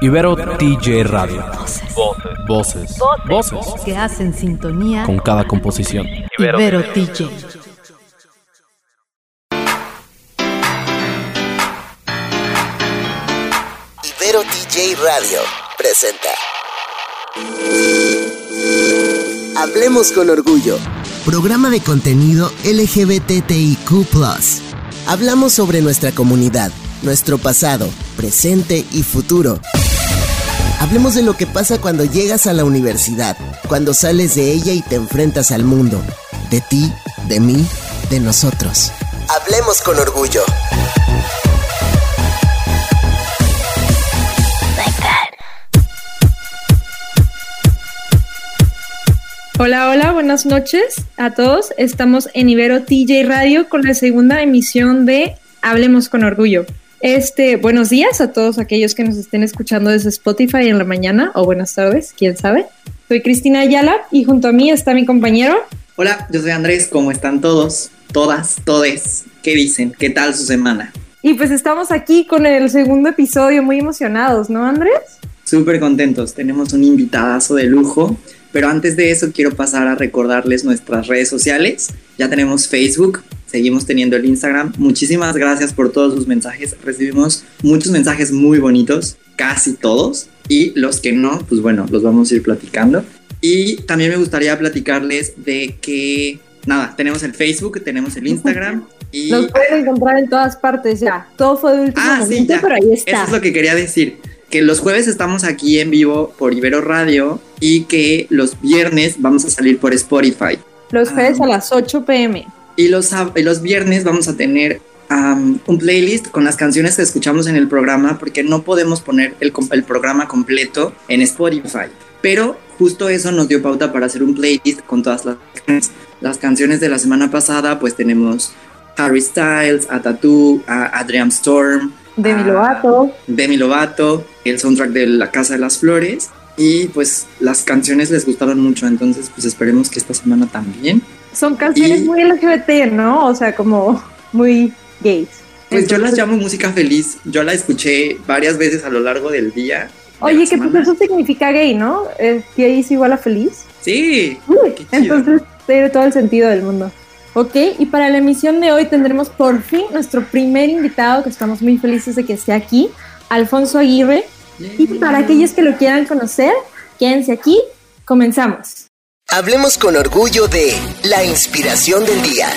Ibero TJ Radio. Voces. Voces. que hacen sintonía Con cada composición. Ibero TJ. Ibero TJ Radio presenta. Hablemos con orgullo. Programa de contenido LGBTIQ. Hablamos sobre nuestra comunidad, nuestro pasado, presente y futuro. Hablemos de lo que pasa cuando llegas a la universidad, cuando sales de ella y te enfrentas al mundo. De ti, de mí, de nosotros. Hablemos con orgullo. Hola, hola, buenas noches a todos. Estamos en Ibero TJ Radio con la segunda emisión de Hablemos con Orgullo. Este, buenos días a todos aquellos que nos estén escuchando desde Spotify en la mañana o buenas tardes, quién sabe. Soy Cristina Ayala y junto a mí está mi compañero. Hola, yo soy Andrés, ¿cómo están todos? Todas, todes. ¿Qué dicen? ¿Qué tal su semana? Y pues estamos aquí con el segundo episodio, muy emocionados, ¿no, Andrés? Súper contentos, tenemos un invitadazo de lujo, pero antes de eso quiero pasar a recordarles nuestras redes sociales. Ya tenemos Facebook, seguimos teniendo el Instagram. Muchísimas gracias por todos sus mensajes. Recibimos muchos mensajes muy bonitos, casi todos. Y los que no, pues bueno, los vamos a ir platicando. Y también me gustaría platicarles de que, nada, tenemos el Facebook, tenemos el Instagram. Y Nos pueden encontrar en todas partes ya. Todo fue de último Ah, sí, momento, ya. pero ahí está. Eso es lo que quería decir. Que los jueves estamos aquí en vivo por Ibero Radio y que los viernes vamos a salir por Spotify. Los jueves Ah. a las 8 pm. Y los, y los viernes vamos a tener un playlist con las canciones que escuchamos en el programa porque no podemos poner el, programa completo en Spotify. Pero justo eso nos dio pauta para hacer un playlist con todas las canciones. Las canciones de la semana pasada pues tenemos Harry Styles, a Tattoo, a Adrian Storm, Demi. Lovato. Demi Lovato, el soundtrack de La Casa de las Flores. Y pues las canciones les gustaron mucho, entonces pues esperemos que esta semana también. Son canciones Y- muy LGBT, ¿no? O sea, como muy gays. Pues yo las llamo música feliz. Yo la escuché varias veces a lo largo del día. Oye, que pues eso significa gay, ¿no? Eh, gay es igual a feliz. Sí. Uy, entonces tiene todo el sentido del mundo. Ok, y para la emisión de hoy tendremos por fin nuestro primer invitado, que estamos muy felices de que esté aquí, Alfonso Aguirre. Y para aquellos que lo quieran conocer, quédense aquí, comenzamos. Hablemos con orgullo de la inspiración del día.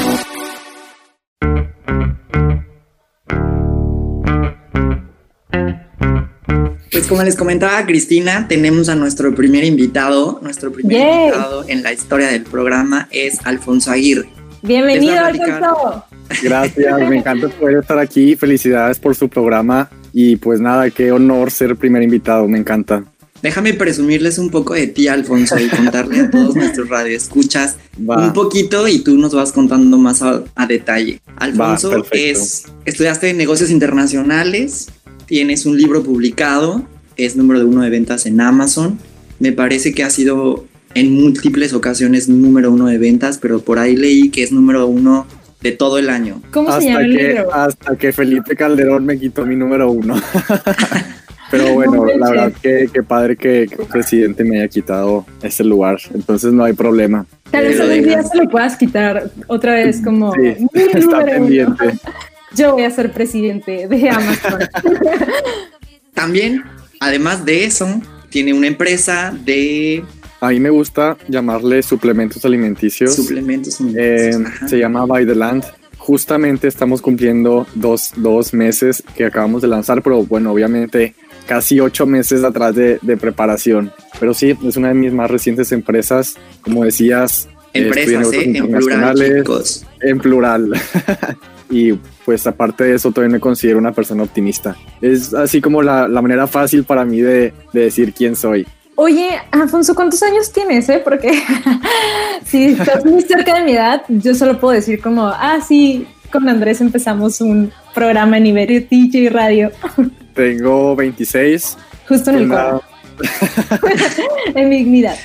Pues como les comentaba Cristina, tenemos a nuestro primer invitado. Nuestro primer Yay. invitado en la historia del programa es Alfonso Aguirre. Bienvenido. Alfonso. Gracias, me encanta poder estar aquí. Felicidades por su programa. Y pues nada, qué honor ser el primer invitado, me encanta. Déjame presumirles un poco de ti, Alfonso, y contarle a todos nuestros radioescuchas Va. un poquito y tú nos vas contando más a, a detalle. Alfonso Va, perfecto. es estudiaste negocios internacionales, tienes un libro publicado, es número uno de ventas en Amazon. Me parece que ha sido en múltiples ocasiones número uno de ventas, pero por ahí leí que es número uno de todo el año. ¿Cómo se Hasta llama el que, libro? hasta que Felipe Calderón me quitó mi número uno. Pero bueno, No la verdad que, que padre que, que el presidente me haya quitado ese lugar. Entonces no hay problema. Tal vez algún día se lo puedas quitar otra vez como Sí, mi está uno. pendiente. Yo voy a ser presidente de Amazon. También, además de eso, tiene una empresa de A mí me gusta llamarle suplementos alimenticios. suplementos. Eh, Ajá. se llama By the Land. Justamente estamos cumpliendo dos, dos meses que acabamos de lanzar, pero bueno, obviamente casi ocho meses atrás de, de preparación. Pero sí, es una de mis más recientes empresas. Como decías, Empresas, ¿eh? En plural, chicos. en plural. y pues aparte de eso, todavía me considero una persona optimista. Es así como la, la manera fácil para mí de, de decir quién soy. Oye, Alfonso, ¿cuántos años tienes? Eh? Porque si estás muy cerca de mi edad, yo solo puedo decir como, ah, sí, con Andrés empezamos un programa en Iberio TJ Radio, Tengo 26. justo en el una- en mi dignidad.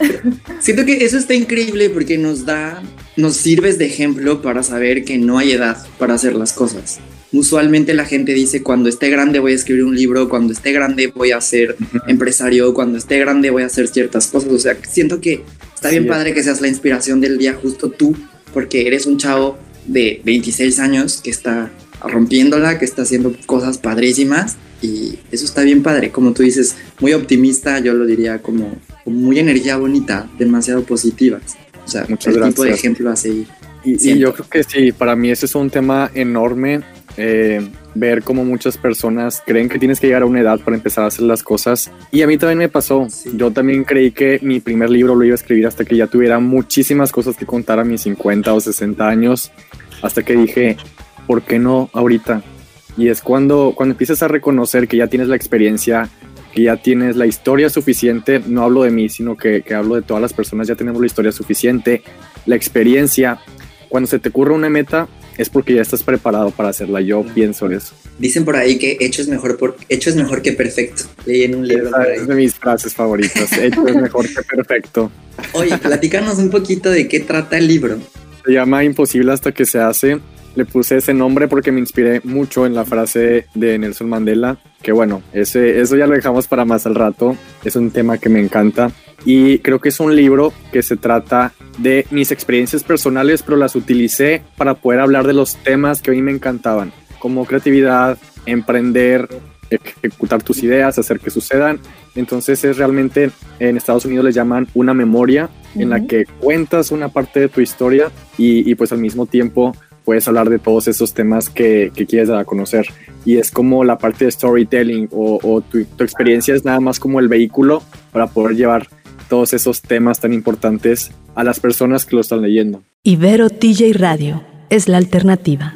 Siento que eso está increíble porque nos da, nos sirves de ejemplo para saber que no hay edad para hacer las cosas. Usualmente la gente dice cuando esté grande voy a escribir un libro, cuando esté grande voy a ser empresario, cuando esté grande voy a hacer ciertas cosas. O sea, siento que está bien padre que seas la inspiración del día justo tú, porque eres un chavo de 26 años que está rompiéndola, que está haciendo cosas padrísimas y eso está bien padre, como tú dices, muy optimista, yo lo diría como, muy energía bonita, demasiado positivas. O sea, Muchas el tipo de ejemplo a seguir. Y, yo creo que sí, para mí ese es un tema enorme, eh, ver cómo muchas personas creen que tienes que llegar a una edad para empezar a hacer las cosas. Y a mí también me pasó. Yo también creí que mi primer libro lo iba a escribir hasta que ya tuviera muchísimas cosas que contar a mis 50 o 60 años, hasta que dije, ¿por qué no ahorita? Y es cuando, cuando empiezas a reconocer que ya tienes la experiencia, que ya tienes la historia suficiente, no hablo de mí, sino que, que hablo de todas las personas, ya tenemos la historia suficiente, la experiencia. Cuando se te ocurre una meta, es porque ya estás preparado para hacerla. Yo pienso eso. Dicen por ahí que hecho es mejor, por, hecho es mejor que perfecto. Leí en un libro. Es de mis frases favoritas. hecho es mejor que perfecto. Oye, platícanos un poquito de qué trata el libro. Se llama Imposible hasta que se hace le puse ese nombre porque me inspiré mucho en la frase de Nelson Mandela, que bueno, ese, eso ya lo dejamos para más al rato, es un tema que me encanta y creo que es un libro que se trata de mis experiencias personales, pero las utilicé para poder hablar de los temas que a mí me encantaban, como creatividad, emprender, ejecutar tus ideas, hacer que sucedan. Entonces es realmente, en Estados Unidos le llaman una memoria en la que cuentas una parte de tu historia y, y pues al mismo tiempo puedes hablar de todos esos temas que, quieres dar a conocer. Y es como la parte de storytelling o, tu, tu, experiencia es nada más como el vehículo para poder llevar todos esos temas tan importantes a las personas que lo están leyendo. Ibero TJ Radio es la alternativa.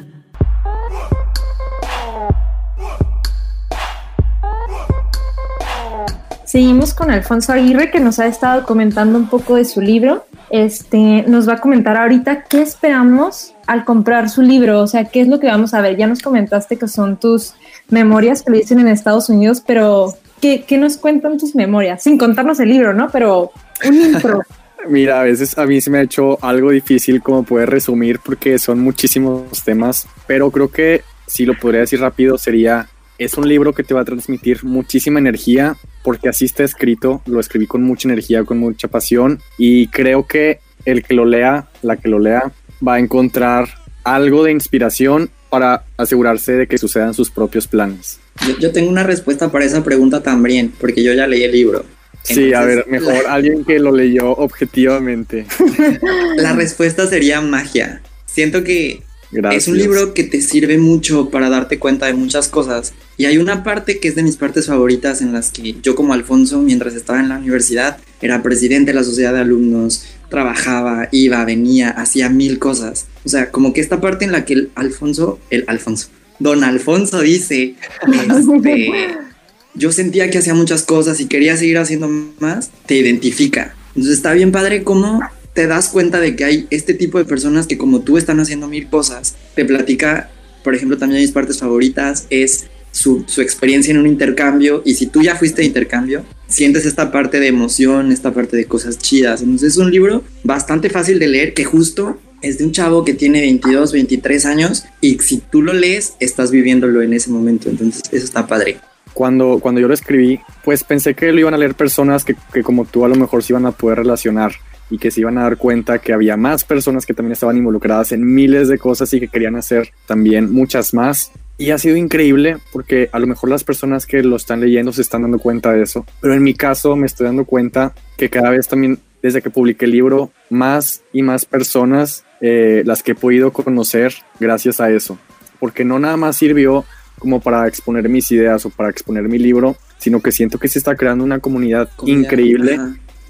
Seguimos con Alfonso Aguirre que nos ha estado comentando un poco de su libro. Este nos va a comentar ahorita qué esperamos al comprar su libro, o sea, qué es lo que vamos a ver. Ya nos comentaste que son tus memorias que lo dicen en Estados Unidos, pero ¿qué, ¿qué, nos cuentan tus memorias? Sin contarnos el libro, ¿no? Pero un intro. Mira, a veces a mí se me ha hecho algo difícil como poder resumir porque son muchísimos temas, pero creo que si lo podría decir rápido sería es un libro que te va a transmitir muchísima energía porque así está escrito, lo escribí con mucha energía, con mucha pasión y creo que el que lo lea, la que lo lea, va a encontrar algo de inspiración para asegurarse de que sucedan sus propios planes. Yo, tengo una respuesta para esa pregunta también, porque yo ya leí el libro. sí, a ver, mejor alguien que lo leyó objetivamente. la respuesta sería magia. Siento que es un libro que te sirve mucho para darte cuenta de muchas cosas. Y hay una parte que es de mis partes favoritas en las que yo como Alfonso, mientras estaba en la universidad, era presidente de la sociedad de alumnos, trabajaba, iba, venía, hacía mil cosas. O sea, como que esta parte en la que el Alfonso, el Alfonso, don Alfonso dice, este, yo sentía que hacía muchas cosas y quería seguir haciendo más, te identifica. Entonces está bien padre cómo te das cuenta de que hay este tipo de personas que como tú están haciendo mil cosas. Te platica, por ejemplo, también mis partes favoritas es su, su, experiencia en un intercambio y si tú ya fuiste de intercambio, sientes esta parte de emoción, esta parte de cosas chidas. Entonces es un libro bastante fácil de leer que justo es de un chavo que tiene 22, 23 años y si tú lo lees, estás viviéndolo en ese momento. Entonces eso está padre. Cuando, cuando yo lo escribí, pues pensé que lo iban a leer personas que, que como tú a lo mejor se iban a poder relacionar y que se iban a dar cuenta que había más personas que también estaban involucradas en miles de cosas y que querían hacer también muchas más. Y ha sido increíble porque a lo mejor las personas que lo están leyendo se están dando cuenta de eso. Pero en mi caso me estoy dando cuenta que cada vez también, desde que publiqué el libro, más y más personas eh, las que he podido conocer gracias a eso. Porque no nada más sirvió como para exponer mis ideas o para exponer mi libro, sino que siento que se está creando una comunidad, increíble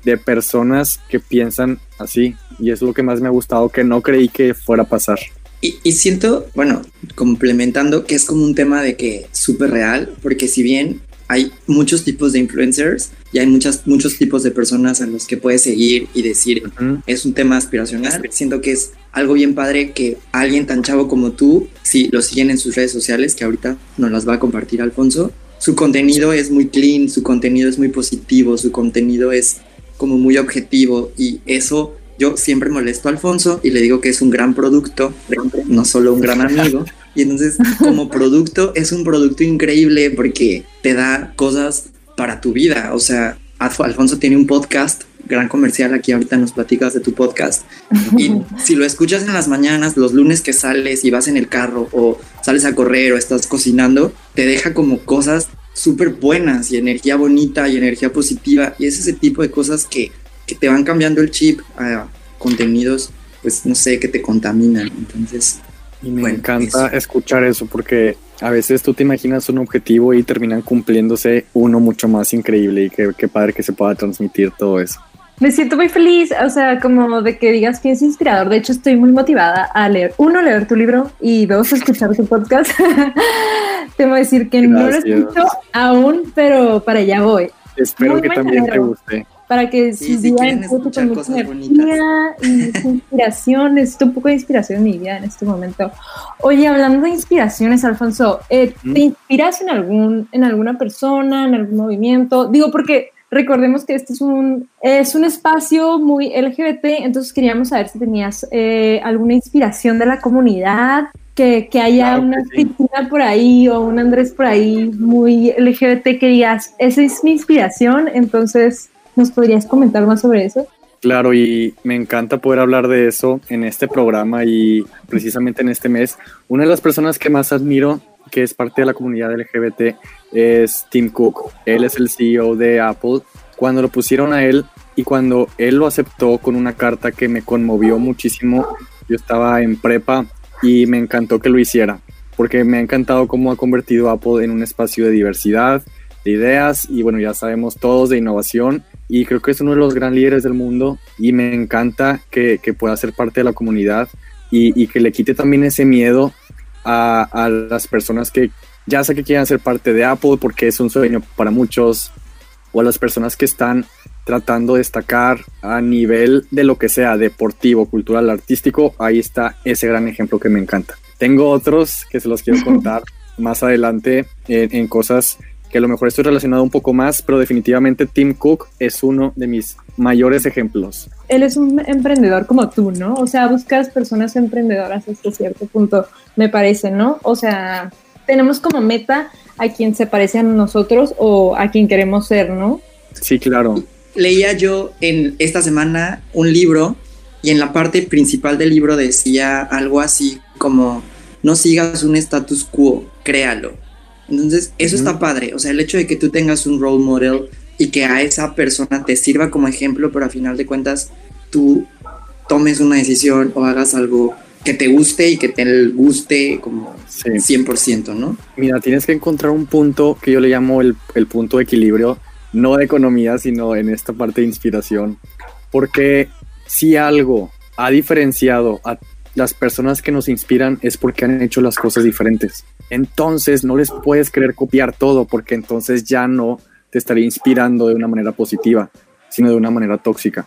de personas que piensan así. Y es lo que más me ha gustado, que no creí que fuera a pasar. Y, siento, bueno, complementando, que es como un tema de que súper real, porque si bien hay muchos tipos de influencers y hay muchas, muchos tipos de personas a los que puedes seguir y decir, es un tema aspiracional, siento que es algo bien padre que alguien tan chavo como tú, si lo siguen en sus redes sociales, que ahorita nos las va a compartir Alfonso, su contenido es muy clean, su contenido es muy positivo, su contenido es como muy objetivo y eso yo siempre molesto a Alfonso y le digo que es un gran producto, no solo un gran amigo, Y entonces como producto es un producto increíble porque te da cosas para tu vida. O sea, Alfonso tiene un podcast, gran comercial, aquí ahorita nos platicas de tu podcast. Y si lo escuchas en las mañanas, los lunes que sales y vas en el carro o sales a correr o estás cocinando, te deja como cosas súper buenas y energía bonita y energía positiva. Y es ese tipo de cosas que, que te van cambiando el chip a contenidos, pues no sé, que te contaminan. Entonces... Y me encanta escuchar eso porque a veces tú te imaginas un objetivo y terminan cumpliéndose uno mucho más increíble y qué, padre que se pueda transmitir todo eso. Me siento muy feliz, o sea, como de que digas que es inspirador. De hecho, estoy muy motivada a leer, uno, leer tu libro y dos, escuchar tu podcast. Tengo que decir que no lo escucho aún, pero para allá voy. Espero que también te guste para que su día con mucha energía y inspiración, necesito un poco de inspiración en mi vida en este momento. Oye, hablando de inspiraciones, Alfonso, eh, ¿te inspiras en algún, en alguna persona, en algún movimiento? Digo, porque recordemos que este es un, es un espacio muy LGBT, entonces queríamos saber si tenías eh, alguna inspiración de la comunidad, que, que haya una Cristina por ahí o un Andrés por ahí muy LGBT que digas, esa es mi inspiración, entonces ¿Nos podrías comentar más sobre eso? Claro, y me encanta poder hablar de eso en este programa y precisamente en este mes. Una de las personas que más admiro, que es parte de la comunidad LGBT, es Tim Cook. Él es el CEO de Apple. Cuando lo pusieron a él y cuando él lo aceptó con una carta que me conmovió muchísimo, yo estaba en prepa y me encantó que lo hiciera, porque me ha encantado cómo ha convertido Apple en un espacio de diversidad, de ideas y bueno, ya sabemos todos de innovación y creo que es uno de los gran líderes del mundo y me encanta que, pueda ser parte de la comunidad y, que le quite también ese miedo a, a las personas que ya sé que quieren ser parte de Apple porque es un sueño para muchos o a las personas que están tratando de destacar a nivel de lo que sea, deportivo, cultural, artístico, ahí está ese gran ejemplo que me encanta. Tengo otros que se los quiero contar más adelante en, en cosas que a lo mejor estoy relacionado un poco más, pero definitivamente Tim Cook es uno de mis mayores ejemplos. Él es un emprendedor como tú, ¿no? O sea, buscas personas emprendedoras hasta cierto punto, me parece, ¿no? O sea, tenemos como meta a quien se parece a nosotros o a quien queremos ser, ¿no? Sí, claro. Leía yo en esta semana un libro y en la parte principal del libro decía algo así como no sigas un status quo, créalo. Entonces, eso está padre. O sea, el hecho de que tú tengas un role model y que a esa persona te sirva como ejemplo, pero a final de cuentas tú tomes una decisión o hagas algo que te guste y que te guste como 100%, ¿no? Mira, tienes que encontrar un punto que yo le llamo el, el punto de equilibrio, no de economía, sino en esta parte de inspiración. Porque si algo ha diferenciado a las personas que nos inspiran es porque han hecho las cosas diferentes. Entonces no les puedes querer copiar todo porque entonces ya no te estaría inspirando de una manera positiva, sino de una manera tóxica.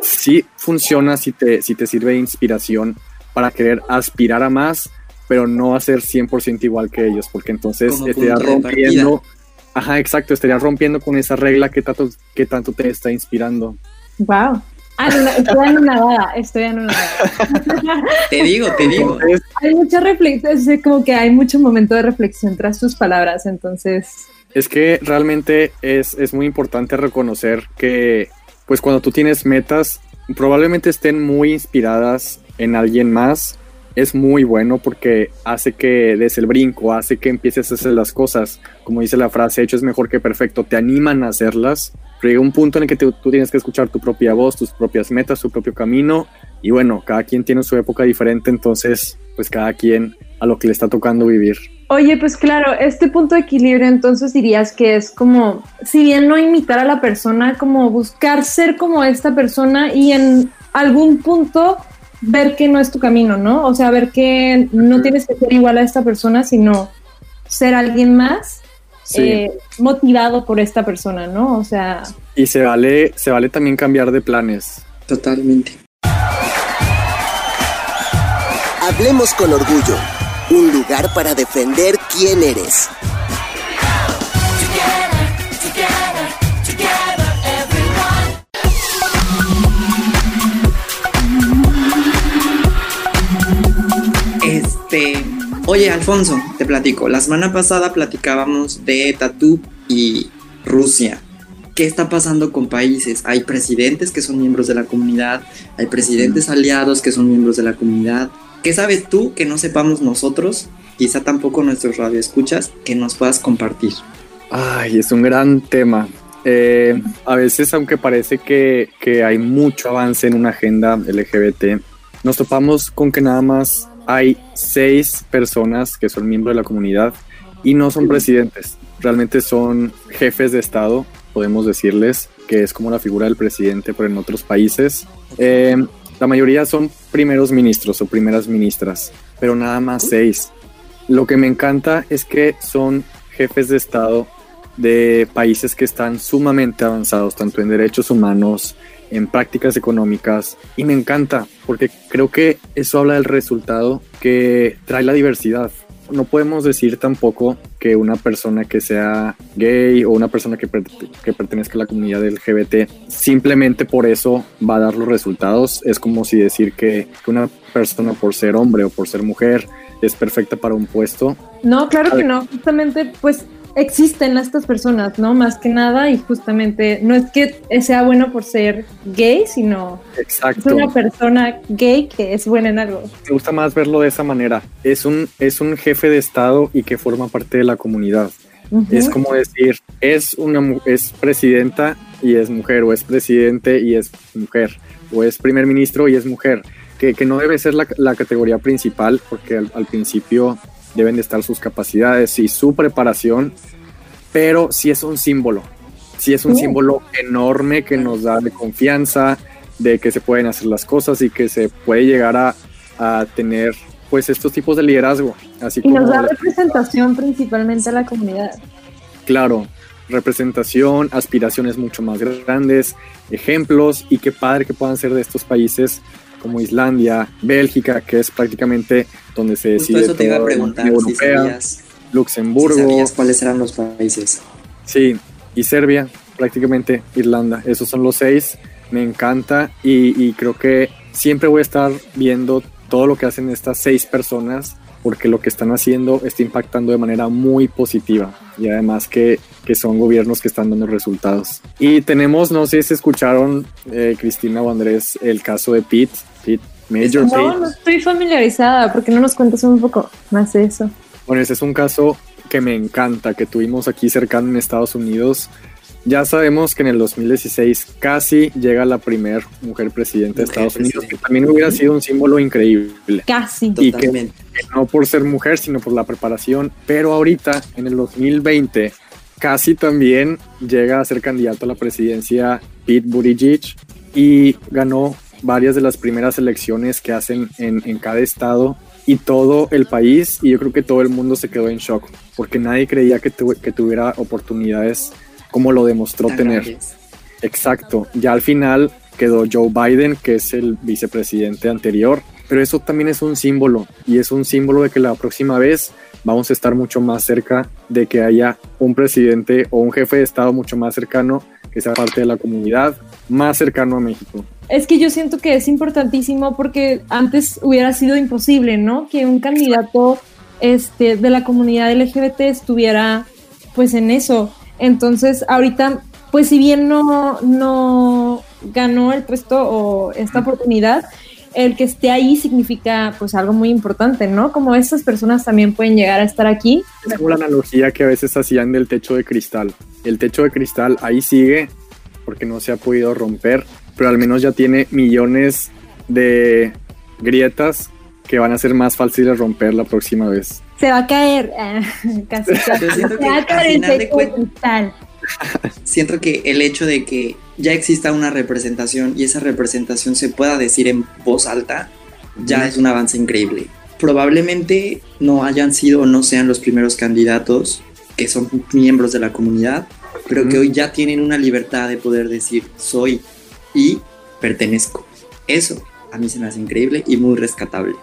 Sí funciona si te, si te sirve de inspiración para querer aspirar a más, pero no hacer 100% igual que ellos, porque entonces estaría rompiendo, ajá, exacto, estaría rompiendo con esa regla que tanto, que tanto te está inspirando. Wow. Ah, estoy anonadada, estoy anonadada. te digo, te digo. Hay mucha reflexión, como que hay mucho momento de reflexión tras tus palabras, entonces... Es que realmente es, es muy importante reconocer que, pues cuando tú tienes metas, probablemente estén muy inspiradas en alguien más, es muy bueno porque hace que des el brinco, hace que empieces a hacer las cosas. Como dice la frase, hecho es mejor que perfecto, te animan a hacerlas pero llega un punto en el que tú tienes que escuchar tu propia voz, tus propias metas, tu propio camino. Y bueno, cada quien tiene su época diferente, entonces, pues cada quien a lo que le está tocando vivir. Oye, pues claro, este punto de equilibrio entonces dirías que es como, si bien no imitar a la persona, como buscar ser como esta persona y en algún punto ver que no es tu camino, ¿no? O sea, ver que no tienes que ser igual a esta persona, sino ser alguien más eh, motivado por esta persona, ¿no? O sea... Y se vale, se vale también cambiar de planes. Totalmente. Hablemos con orgullo. Un lugar para defender quién eres. Este, Oye, Alfonso, te platico. La semana pasada platicábamos de Tatú y Rusia. ¿Qué está pasando con países? Hay presidentes que son miembros de la comunidad, hay presidentes aliados que son miembros de la comunidad. ¿Qué sabes tú que no sepamos nosotros? Quizá tampoco nuestros radioescuchas que nos puedas compartir. Ay, es un gran tema. Eh, a veces, aunque parece que, que hay mucho avance en una agenda LGBT, nos topamos con que nada más hay seis personas que son miembros de la comunidad y no son presidentes, realmente son jefes de Estado, podemos decirles, que es como la figura del presidente, pero en otros países. Eh, la mayoría son primeros ministros o primeras ministras, pero nada más seis. Lo que me encanta es que son jefes de Estado de países que están sumamente avanzados, tanto en derechos humanos, en prácticas económicas y me encanta porque creo que eso habla del resultado que trae la diversidad. No podemos decir tampoco que una persona que sea gay o una persona que, que pertenezca a la comunidad LGBT simplemente por eso va a dar los resultados. Es como si decir que una persona por ser hombre o por ser mujer es perfecta para un puesto. No, claro que no. Justamente, pues existen estas personas, ¿no? Más que nada, y justamente no es que sea bueno por ser gay, sino Exacto. es una persona gay que es buena en algo. Me gusta más verlo de esa manera. Es un, es un jefe de Estado y que forma parte de la comunidad. Uh -huh. Es como decir, es, una, es presidenta y es mujer, o es presidente y es mujer, o es primer ministro y es mujer. Que, que no debe ser la, la categoría principal, porque al, al principio deben de estar sus capacidades y su preparación, pero sí es un símbolo, sí es un símbolo enorme que nos da de confianza, de que se pueden hacer las cosas y que se puede llegar a, a tener pues estos tipos de liderazgo. Así y como nos da representación principalmente a la comunidad. Claro, representación, aspiraciones mucho más grandes, ejemplos y qué padre que puedan ser de estos países como Islandia, Bélgica, que es prácticamente donde se decide Justo eso te iba a preguntar, Europea, si sabías, Luxemburgo, si sabías cuáles eran los países. Sí, y Serbia, prácticamente Irlanda. Esos son los seis. Me encanta y, y, creo que siempre voy a estar viendo todo lo que hacen estas seis personas porque lo que están haciendo está impactando de manera muy positiva y además que, que son gobiernos que están dando resultados. Y tenemos, no sé si escucharon, eh, Cristina o Andrés, el caso de Pete, Pete Major no, Pete. no estoy familiarizada, porque no nos cuentas un poco más de eso. Bueno, ese es un caso que me encanta, que tuvimos aquí cercano en Estados Unidos. Ya sabemos que en el 2016 casi llega la primer mujer presidenta de Estados Unidos, que también hubiera sido un símbolo increíble. Casi. Y que, que, no por ser mujer, sino por la preparación. Pero ahorita, en el 2020, casi también llega a ser candidato a la presidencia Pete Buttigieg y ganó varias de las primeras elecciones que hacen en, en cada estado y todo el país y yo creo que todo el mundo se quedó en shock porque nadie creía que, tu, que tuviera oportunidades como lo demostró Tan tener. grandes. Exacto. Ya al final quedó Joe Biden, que es el vicepresidente anterior, pero eso también es un símbolo y es un símbolo de que la próxima vez vamos a estar mucho más cerca de que haya un presidente o un jefe de Estado mucho más cercano que sea parte de la comunidad, más cercano a México. Es que yo siento que es importantísimo porque antes hubiera sido imposible, ¿no? Que un candidato este, de la comunidad LGBT estuviera pues en eso. Entonces, ahorita, pues si bien no, no ganó el puesto o esta oportunidad, el que esté ahí significa pues algo muy importante, ¿no? Como estas personas también pueden llegar a estar aquí. Es como la analogía que a veces hacían del techo de cristal. El techo de cristal ahí sigue porque no se ha podido romper, pero al menos ya tiene millones de grietas que van a ser más fáciles romper la próxima vez. Se va a caer, eh, casi, Se va a caer el techo de cristal. Siento que el hecho de que ya exista una representación y esa representación se pueda decir en voz alta, ya es un avance increíble. Probablemente no hayan sido o no sean los primeros candidatos que son miembros de la comunidad, pero que hoy ya tienen una libertad de poder decir soy y pertenezco. Eso a mí se me hace increíble y muy rescatable.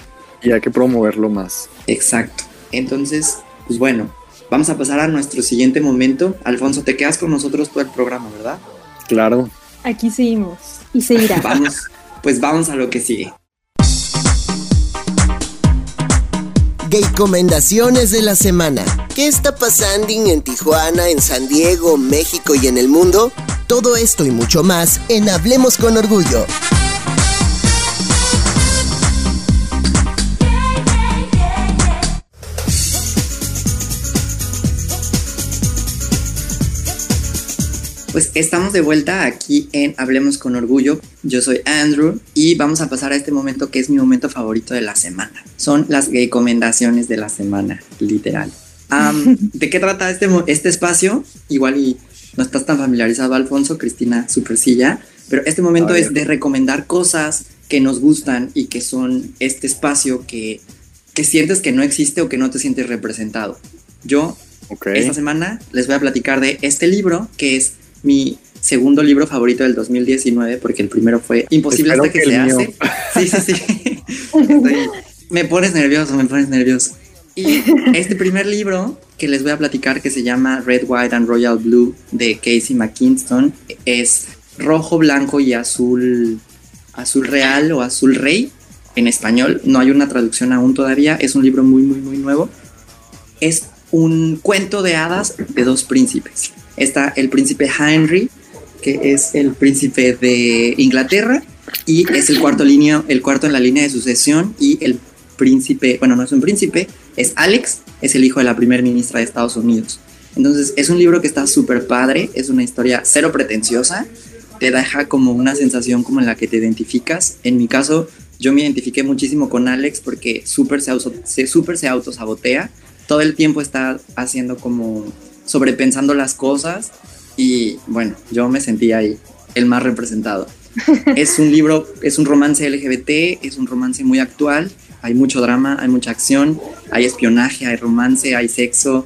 Y hay que promoverlo más. Exacto. Entonces, pues bueno, vamos a pasar a nuestro siguiente momento. Alfonso, te quedas con nosotros todo el programa, ¿verdad? Claro. Aquí seguimos y seguirá. Vamos, pues vamos a lo que sigue. gay recomendaciones de la semana. ¿Qué está pasando en Tijuana, en San Diego, México y en el mundo? Todo esto y mucho más en Hablemos con Orgullo. Pues estamos de vuelta aquí en Hablemos con Orgullo. Yo soy Andrew y vamos a pasar a este momento que es mi momento favorito de la semana. Son las recomendaciones de la semana, literal. ¿De qué trata este, este espacio? Igual y no estás tan familiarizado, Alfonso, Cristina, super silla, pero este momento es de recomendar cosas que nos gustan y que son este espacio que, que sientes que no existe o que no te sientes representado. Yo, esta semana, les voy a platicar de este libro que es mi segundo libro favorito del 2019, porque el primero fue Imposible hasta que, se hace. Sí, sí, sí. me pones nervioso, me pones nervioso. Y este primer libro que les voy a platicar, que se llama Red, White and Royal Blue de Casey McKinston, es rojo, blanco y azul, azul real o azul rey en español. No hay una traducción aún todavía. Es un libro muy, muy, muy nuevo. Es un cuento de hadas de dos príncipes está el príncipe Henry, que es el príncipe de Inglaterra y es el cuarto, línea, el cuarto en la línea de sucesión y el príncipe, bueno, no es un príncipe, es Alex, es el hijo de la primera ministra de Estados Unidos. Entonces es un libro que está súper padre, es una historia cero pretenciosa, te deja como una sensación como en la que te identificas. En mi caso, yo me identifiqué muchísimo con Alex porque súper se, se, super se autosabotea, todo el tiempo está haciendo como sobrepensando las cosas y bueno, yo me sentí ahí el más representado. es un libro, es un romance LGBT, es un romance muy actual, hay mucho drama, hay mucha acción, hay espionaje, hay romance, hay sexo.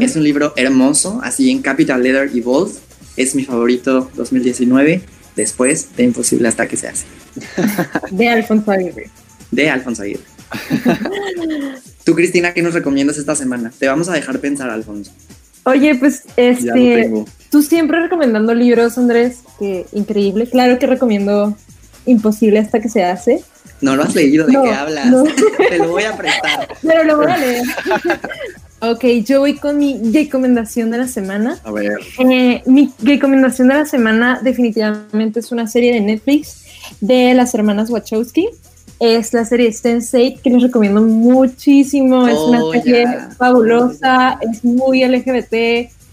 Es un libro hermoso, así en Capital Letter y Bold. Es mi favorito 2019, después de Imposible hasta que se hace. De Alfonso Aguirre. De Alfonso Aguirre. Tú, Cristina, ¿qué nos recomiendas esta semana? Te vamos a dejar pensar, Alfonso. Oye, pues este, tú siempre recomendando libros, Andrés, que increíble. Claro que recomiendo Imposible hasta que se hace. No lo has leído, ¿de qué hablas? Te lo voy a prestar. Pero lo voy a leer. ok, yo voy con mi recomendación de la semana. A ver. Eh, mi recomendación de la semana definitivamente es una serie de Netflix de las hermanas Wachowski es la serie Sense8 que les recomiendo muchísimo. es una oh, serie fabulosa, es muy LGBT,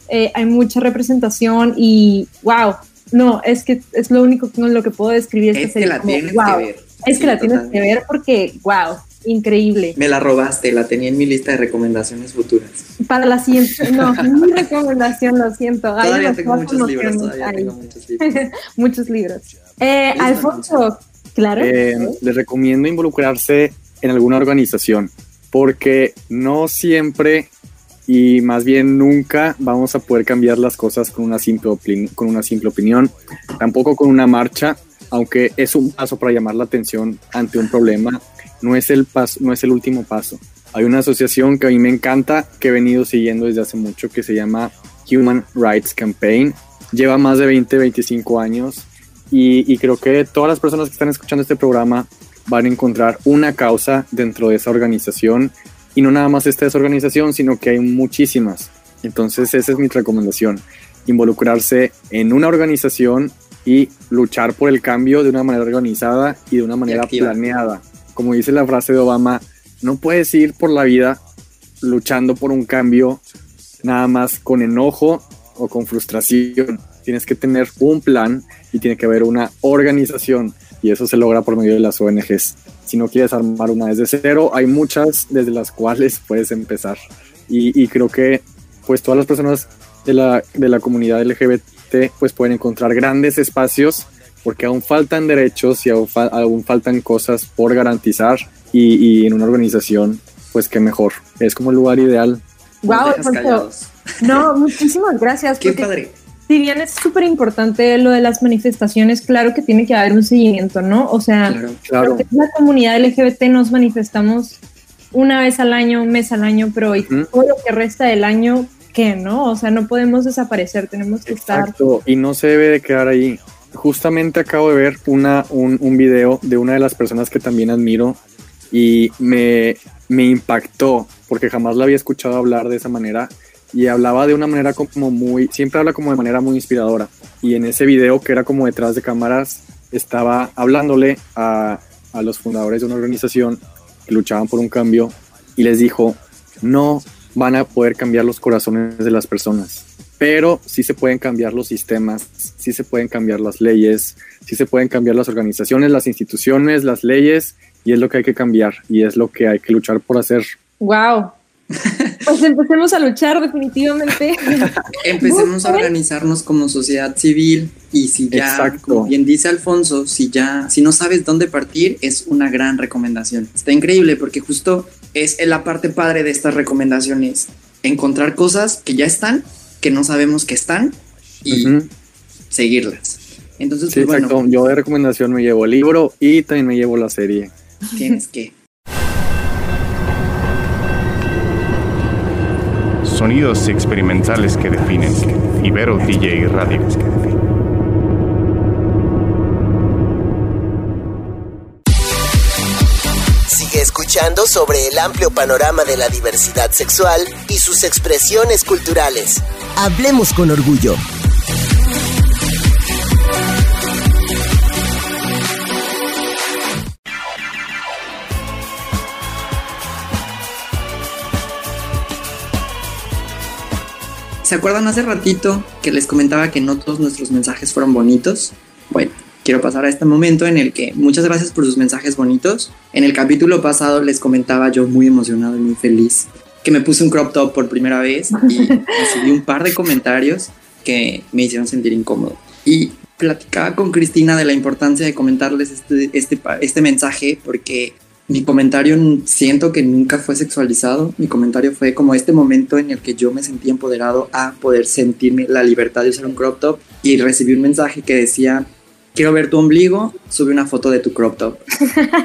eh, hay mucha representación y wow. No, es que es lo único con lo que puedo describir esta serie. Que la tienes que ver. Es que la tienes que ver porque wow, increíble. Me la robaste, la tenía en mi lista de recomendaciones futuras. Para la siguiente, no, mi recomendación, lo siento. Todavía tengo muchos libros, todavía tengo muchos libros. muchos libros. Eh, Alfonso, Claro. Eh, les recomiendo involucrarse en alguna organización porque no siempre y más bien nunca vamos a poder cambiar las cosas con una simple, con una simple opinión, tampoco con una marcha, aunque es un paso para llamar la atención ante un problema, no es el, paso, no es el último paso. Hay una asociación que a mí me encanta, que he venido siguiendo desde hace mucho, que se llama Human Rights Campaign. Lleva más de 20, 25 años y, creo que todas las personas que están escuchando este programa van a encontrar una causa dentro de esa organización y no nada más esta organización, sino que hay muchísimas. Entonces esa es mi recomendación, involucrarse en una organización y luchar por el cambio de una manera organizada y de una manera planeada. Como dice la frase de Obama, no puedes ir por la vida luchando por un cambio nada más con enojo o con frustración tienes que tener un plan y tiene que haber una organización y eso se logra por medio de las ONGs. Si no quieres armar una desde cero, hay muchas desde las cuales puedes empezar. Y, creo que pues todas las personas de la, de la comunidad LGBT pues pueden encontrar grandes espacios porque aún faltan derechos y aún, faltan cosas por garantizar y, y, en una organización pues qué mejor. Es como el lugar ideal. Wow, no, muchísimas gracias. Qué padre si bien es súper importante lo de las manifestaciones, claro que tiene que haber un seguimiento, ¿no? O sea, claro, la comunidad LGBT nos manifestamos una vez al año, un mes al año, pero todo lo que resta del año, ¿qué, no? O sea, no podemos desaparecer, tenemos que Exacto. y no se debe de quedar ahí. Justamente acabo de ver una, un, un video de una de las personas que también admiro y me, me impactó porque jamás la había escuchado hablar de esa manera y hablaba de una manera como muy, siempre habla como de manera muy inspiradora. Y en ese video que era como detrás de cámaras, estaba hablándole a, a los fundadores de una organización que luchaban por un cambio y les dijo, no van a poder cambiar los corazones de las personas, pero sí se pueden cambiar los sistemas, sí se pueden cambiar las leyes, sí se pueden cambiar las organizaciones, las instituciones, las leyes, y es lo que hay que cambiar y es lo que hay que luchar por hacer. Wow. Pues empecemos a luchar definitivamente. empecemos a organizarnos como sociedad civil y si ya, como bien dice Alfonso, si ya, si no sabes dónde partir, es una gran recomendación. Está increíble porque justo es la parte padre de estas recomendaciones, encontrar cosas que ya están, que no sabemos que están y seguirlas. Entonces, pues, bueno, yo de recomendación me llevo el libro y también me llevo la serie. Tienes que. Sonidos experimentales que definen Ibero DJ Radio. Sigue escuchando sobre el amplio panorama de la diversidad sexual y sus expresiones culturales. Hablemos con orgullo. ¿Se acuerdan hace ratito que les comentaba que no todos nuestros mensajes fueron bonitos? Bueno, quiero pasar a este momento en el que muchas gracias por sus mensajes bonitos. En el capítulo pasado les comentaba yo muy emocionado y muy feliz que me puse un crop top por primera vez y recibí un par de comentarios que me hicieron sentir incómodo. Y platicaba con Cristina de la importancia de comentarles este, este, este mensaje porque mi comentario siento que nunca fue sexualizado. Mi comentario fue como este momento en el que yo me sentí empoderado a poder sentirme la libertad de usar un crop top y recibí un mensaje que decía, quiero ver tu ombligo, sube una foto de tu crop top.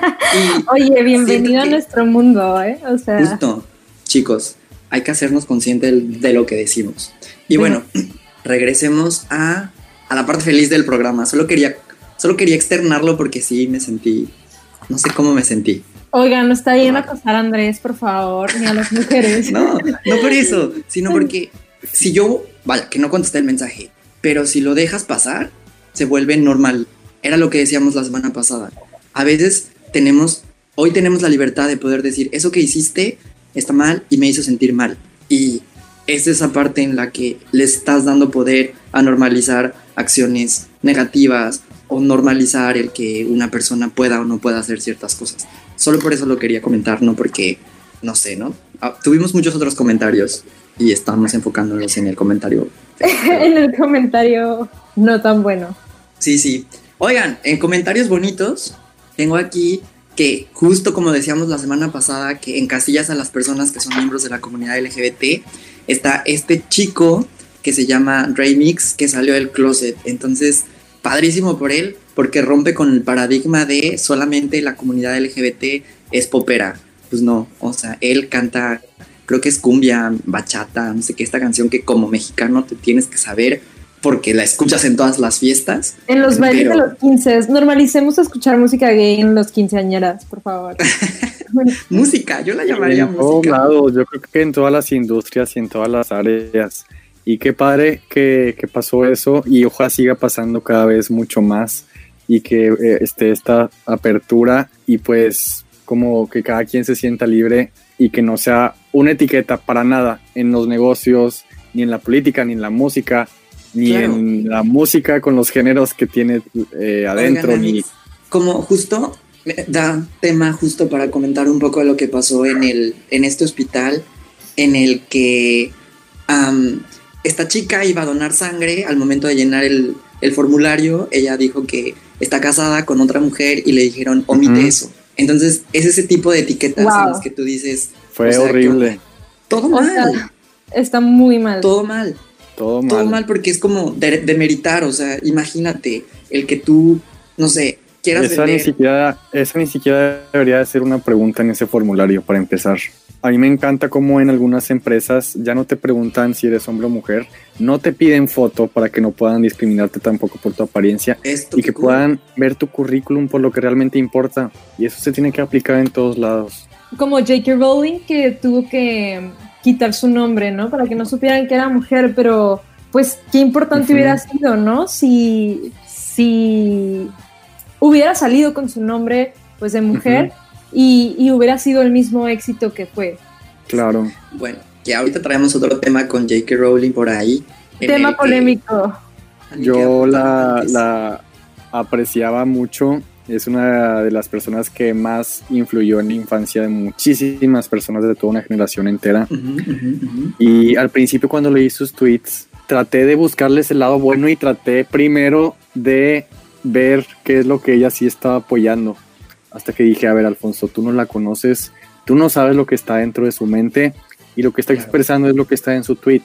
Oye, bienvenido a nuestro mundo, ¿eh? O sea... Justo, chicos, hay que hacernos conscientes de lo que decimos. Y bueno, regresemos a, a la parte feliz del programa. Solo quería, solo quería externarlo porque sí me sentí no sé cómo me sentí. Oigan, no está bien acosar a Andrés, por favor, ni a las mujeres. no, no por eso, sino porque si yo, vale, que no contesté el mensaje, pero si lo dejas pasar, se vuelve normal. Era lo que decíamos la semana pasada. A veces tenemos, hoy tenemos la libertad de poder decir, eso que hiciste está mal y me hizo sentir mal. Y es esa parte en la que le estás dando poder a normalizar acciones negativas o normalizar el que una persona pueda o no pueda hacer ciertas cosas. Solo por eso lo quería comentar, no porque, no sé, ¿no? Ah, tuvimos muchos otros comentarios y estamos enfocándonos en el comentario. en el comentario no tan bueno. Sí, sí. Oigan, en comentarios bonitos, tengo aquí que justo como decíamos la semana pasada, que en casillas a las personas que son miembros de la comunidad LGBT, está este chico que se llama Mix que salió del closet. Entonces, padrísimo por él, porque rompe con el paradigma de solamente la comunidad LGBT es popera. Pues no, o sea, él canta, creo que es cumbia, bachata, no sé qué, esta canción que como mexicano te tienes que saber porque la escuchas en todas las fiestas. En los bailes de los 15, normalicemos escuchar música gay en los quinceañeras, por favor. música, yo la llamaría en música. Todos yo creo que en todas las industrias y en todas las áreas. Y qué padre que, que, pasó eso y ojalá siga pasando cada vez mucho más y que eh, esté esta apertura y pues como que cada quien se sienta libre y que no sea una etiqueta para nada en los negocios, ni en la política, ni en la música, ni en la música con los géneros que tiene eh, adentro. ni... Como justo da tema justo para comentar un poco de lo que pasó en, el, en este hospital en el que esta chica iba a donar sangre al momento de llenar el, formulario, ella dijo que está casada con otra mujer y le dijeron omite eso. Entonces es ese tipo de etiquetas en las que tú dices... Fue horrible. Todo mal. está muy mal. Todo mal. Todo mal. Todo mal porque es como de, meritar, o sea, imagínate el que tú, no sé, quieras esa Ni siquiera, esa ni siquiera debería de ser una pregunta en ese formulario para empezar. A mí me encanta cómo en algunas empresas ya no te preguntan si eres hombre o mujer, no te piden foto para que no puedan discriminarte tampoco por tu apariencia y que puedan ver tu currículum por lo que realmente importa. Y eso se tiene que aplicar en todos lados. como J.K. Rowling que tuvo que quitar su nombre, ¿no? Para que no supieran que era mujer, pero pues qué importante hubiera sido, ¿no? Si, si hubiera salido con su nombre pues de mujer y, y, hubiera sido el mismo éxito que fue. Claro. Bueno, que ahorita traemos otro tema con J.K. Rowling por ahí. Tema polémico. Yo la, la apreciaba mucho es una de las personas que más influyó en la infancia de muchísimas personas de toda una generación entera. Y al principio cuando leí sus tweets, traté de buscarles el lado bueno y traté primero de ver qué es lo que ella sí estaba apoyando. Hasta que dije, a ver, Alfonso, tú no la conoces, tú no sabes lo que está dentro de su mente y lo que está expresando es lo que está en su tweet.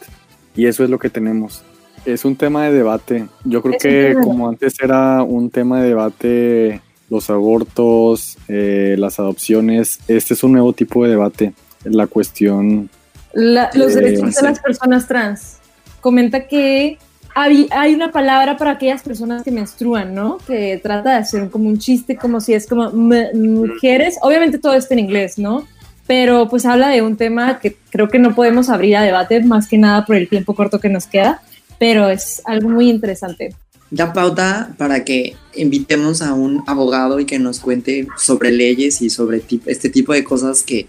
Y eso es lo que tenemos. Es un tema de debate. Yo creo que como antes era un tema de debate los abortos, eh, las adopciones, este es un nuevo tipo de debate. La cuestión... los derechos de las personas trans. Comenta que hay, una palabra para aquellas personas que menstruan, ¿no? Que trata de hacer como un chiste, como si es como mujeres. Obviamente todo esto en inglés, ¿no? Pero pues habla de un tema que creo que no podemos abrir a debate, más que nada por el tiempo corto que nos queda, pero es algo muy interesante da pauta para que invitemos a un abogado y que nos cuente sobre leyes y sobre este tipo de cosas que,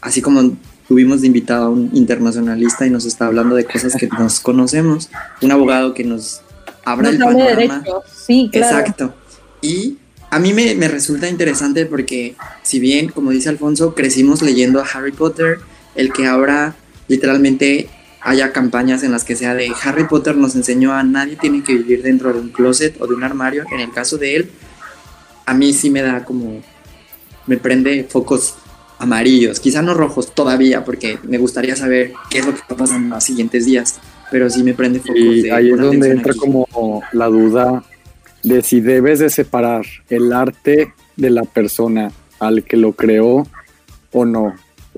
así como tuvimos de invitado a un internacionalista y nos está hablando de cosas que nos conocemos, un abogado que nos abra el panorama. Sí, claro. Exacto. Y a mí me, me resulta interesante porque, si bien, como dice Alfonso, crecimos leyendo a Harry Potter, el que ahora literalmente haya campañas en las que sea de Harry Potter nos enseñó a nadie tiene que vivir dentro de un closet o de un armario. En el caso de él, a mí sí me da como, me prende focos amarillos, quizá no rojos todavía, porque me gustaría saber qué es lo que va a pasar en los siguientes días, pero sí me prende focos. Y ahí es donde entra como la duda de si debes de separar el arte de la persona al que lo creó o no.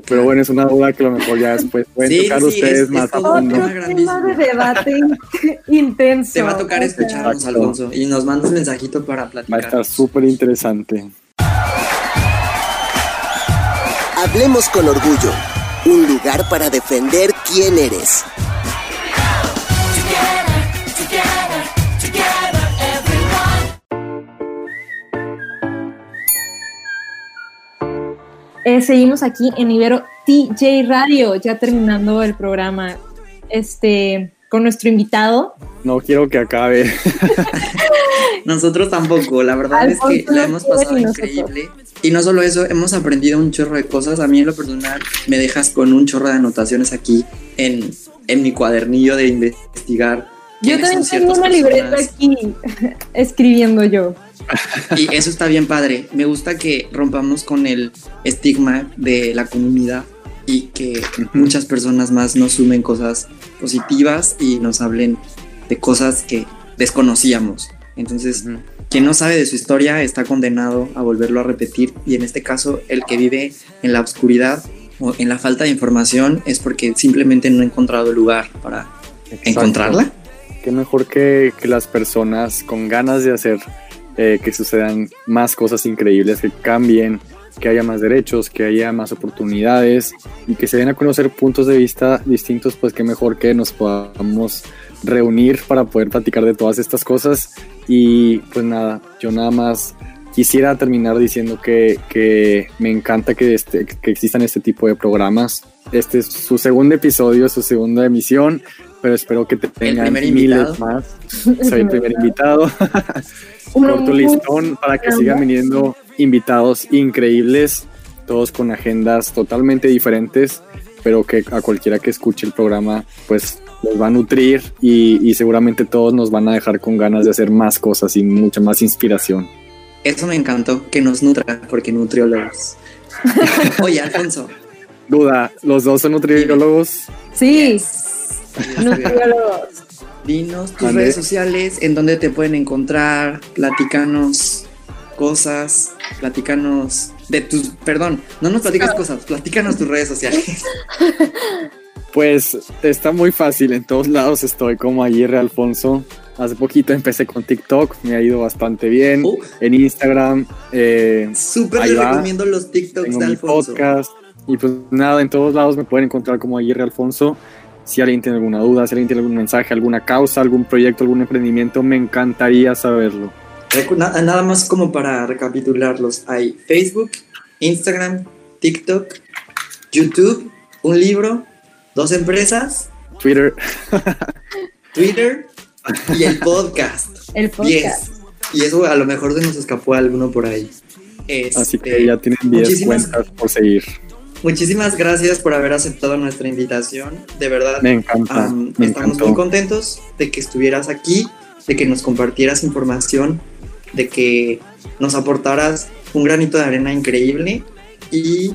Pero bueno, es una duda que a lo mejor ya después pueden tocar ustedes más a fondo. Un tema de debate intenso. Te va a tocar escucharnos, Alfonso, y nos mandas mensajito para platicar. Va a estar súper interesante. Hablemos con orgullo. Un lugar para defender quién eres. Eh, seguimos aquí en Ibero TJ Radio, ya terminando el programa este, con nuestro invitado. No quiero que acabe. Nosotros tampoco, la verdad es que la hemos pasado increíble. Y no solo eso, hemos aprendido un chorro de cosas. A mí en lo personal me dejas con un chorro de anotaciones aquí en, en mi cuadernillo de investigar. Yo también tengo una libreta aquí escribiendo yo. Y eso está bien padre. Me gusta que rompamos con el estigma de la comunidad y que muchas personas más nos sumen cosas positivas y nos hablen de cosas que desconocíamos. Entonces, quien no sabe de su historia está condenado a volverlo a repetir y en este caso el que vive en la oscuridad o en la falta de información es porque simplemente no ha encontrado el lugar para encontrarla. Qué mejor que, que las personas con ganas de hacer eh, que sucedan más cosas increíbles, que cambien, que haya más derechos, que haya más oportunidades y que se den a conocer puntos de vista distintos, pues qué mejor que nos podamos reunir para poder platicar de todas estas cosas. Y pues nada, yo nada más quisiera terminar diciendo que, que me encanta que, este, que existan este tipo de programas. Este es su segundo episodio, su segunda emisión, pero espero que te tengan miles más. Soy el primer invitado. corto listón para que sigan viniendo invitados increíbles, todos con agendas totalmente diferentes, pero que a cualquiera que escuche el programa, pues les va a nutrir y, seguramente todos nos van a dejar con ganas de hacer más cosas y mucha más inspiración. Eso me encantó, que nos nutra, porque nutriólogos. Oye, Alfonso. Duda, ¿los dos son nutriólogos? Sí, nutriólogos. Dinos tus redes sociales, en donde te pueden encontrar, platicanos cosas, platicanos de tus, perdón, no nos platicas cosas, platícanos tus redes sociales. Pues está muy fácil, en todos lados estoy como Aguirre Alfonso, Hace poquito empecé con TikTok, me ha ido bastante bien. Uh. En Instagram. Eh, Súper les va. recomiendo los TikToks tengo de mi podcast. Y pues nada, en todos lados me pueden encontrar como Aguirre Alfonso. Si alguien tiene alguna duda, si alguien tiene algún mensaje, alguna causa, algún proyecto, algún emprendimiento, me encantaría saberlo. Nada más como para recapitularlos. Hay Facebook, Instagram, TikTok, YouTube, un libro, dos empresas, Twitter, Twitter y el podcast. El podcast. Yes. Y eso a lo mejor se nos escapó alguno por ahí. así que Este, ya tienen 10 muchísimas- cuentas por seguir. Muchísimas gracias por haber aceptado nuestra invitación. De verdad, Me encanta, me estamos encantó. muy contentos de que estuvieras aquí, de que nos compartieras información, de que nos aportaras un granito de arena increíble. Y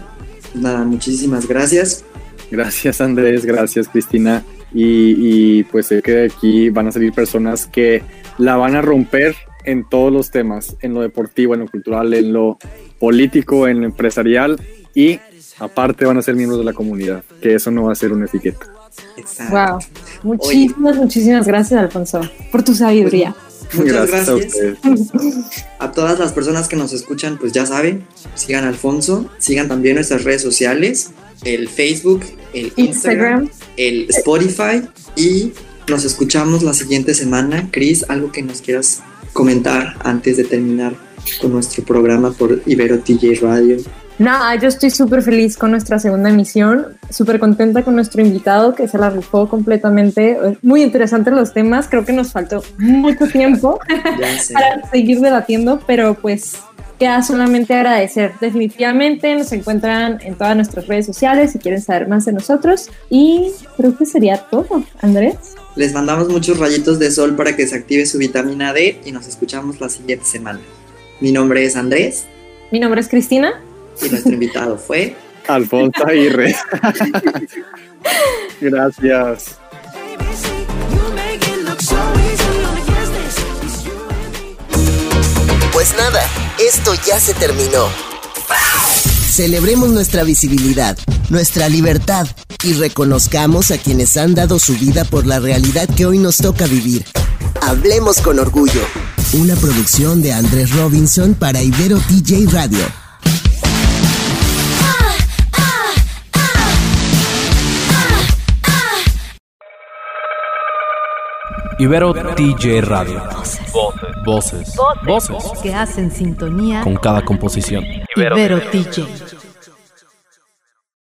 nada, muchísimas gracias. Gracias Andrés, gracias Cristina. Y, y, pues sé que de aquí van a salir personas que la van a romper en todos los temas, en lo deportivo, en lo cultural, en lo político, en lo empresarial y aparte van a ser miembros de la comunidad, que eso no va a ser una etiqueta. Exacto. Wow. Muchísimas, muchísimas gracias, Alfonso, por tu sabiduría. Muchas gracias, a gracias. ustedes. A todas las personas que nos escuchan, pues ya saben, sigan a Alfonso, sigan también nuestras redes sociales, el Facebook, el Instagram, Instagram. el Spotify y nos escuchamos la siguiente semana. Cris, algo que nos quieras comentar antes de terminar con nuestro programa por Ibero TJ Radio. Nada, yo estoy súper feliz con nuestra segunda emisión, súper contenta con nuestro invitado que se la rifó completamente. Muy interesantes los temas, creo que nos faltó mucho tiempo para seguir debatiendo, pero pues queda solamente agradecer. Definitivamente nos encuentran en todas nuestras redes sociales si quieren saber más de nosotros y creo que sería todo, Andrés. Les mandamos muchos rayitos de sol para que se active su vitamina D y nos escuchamos la siguiente semana. Mi nombre es Andrés Mi nombre es Cristina. Y nuestro invitado fue Alfonso Aguirre. gracias. Pues nada, esto ya se terminó. Celebremos nuestra visibilidad, nuestra libertad y reconozcamos a quienes han dado su vida por la realidad que hoy nos toca vivir. Hablemos con orgullo. Una producción de Andrés Robinson para Ibero TJ Radio. Ibero TJ Radio. Voces. Voces. Que hacen sintonía Con cada composición. Ibero TJ.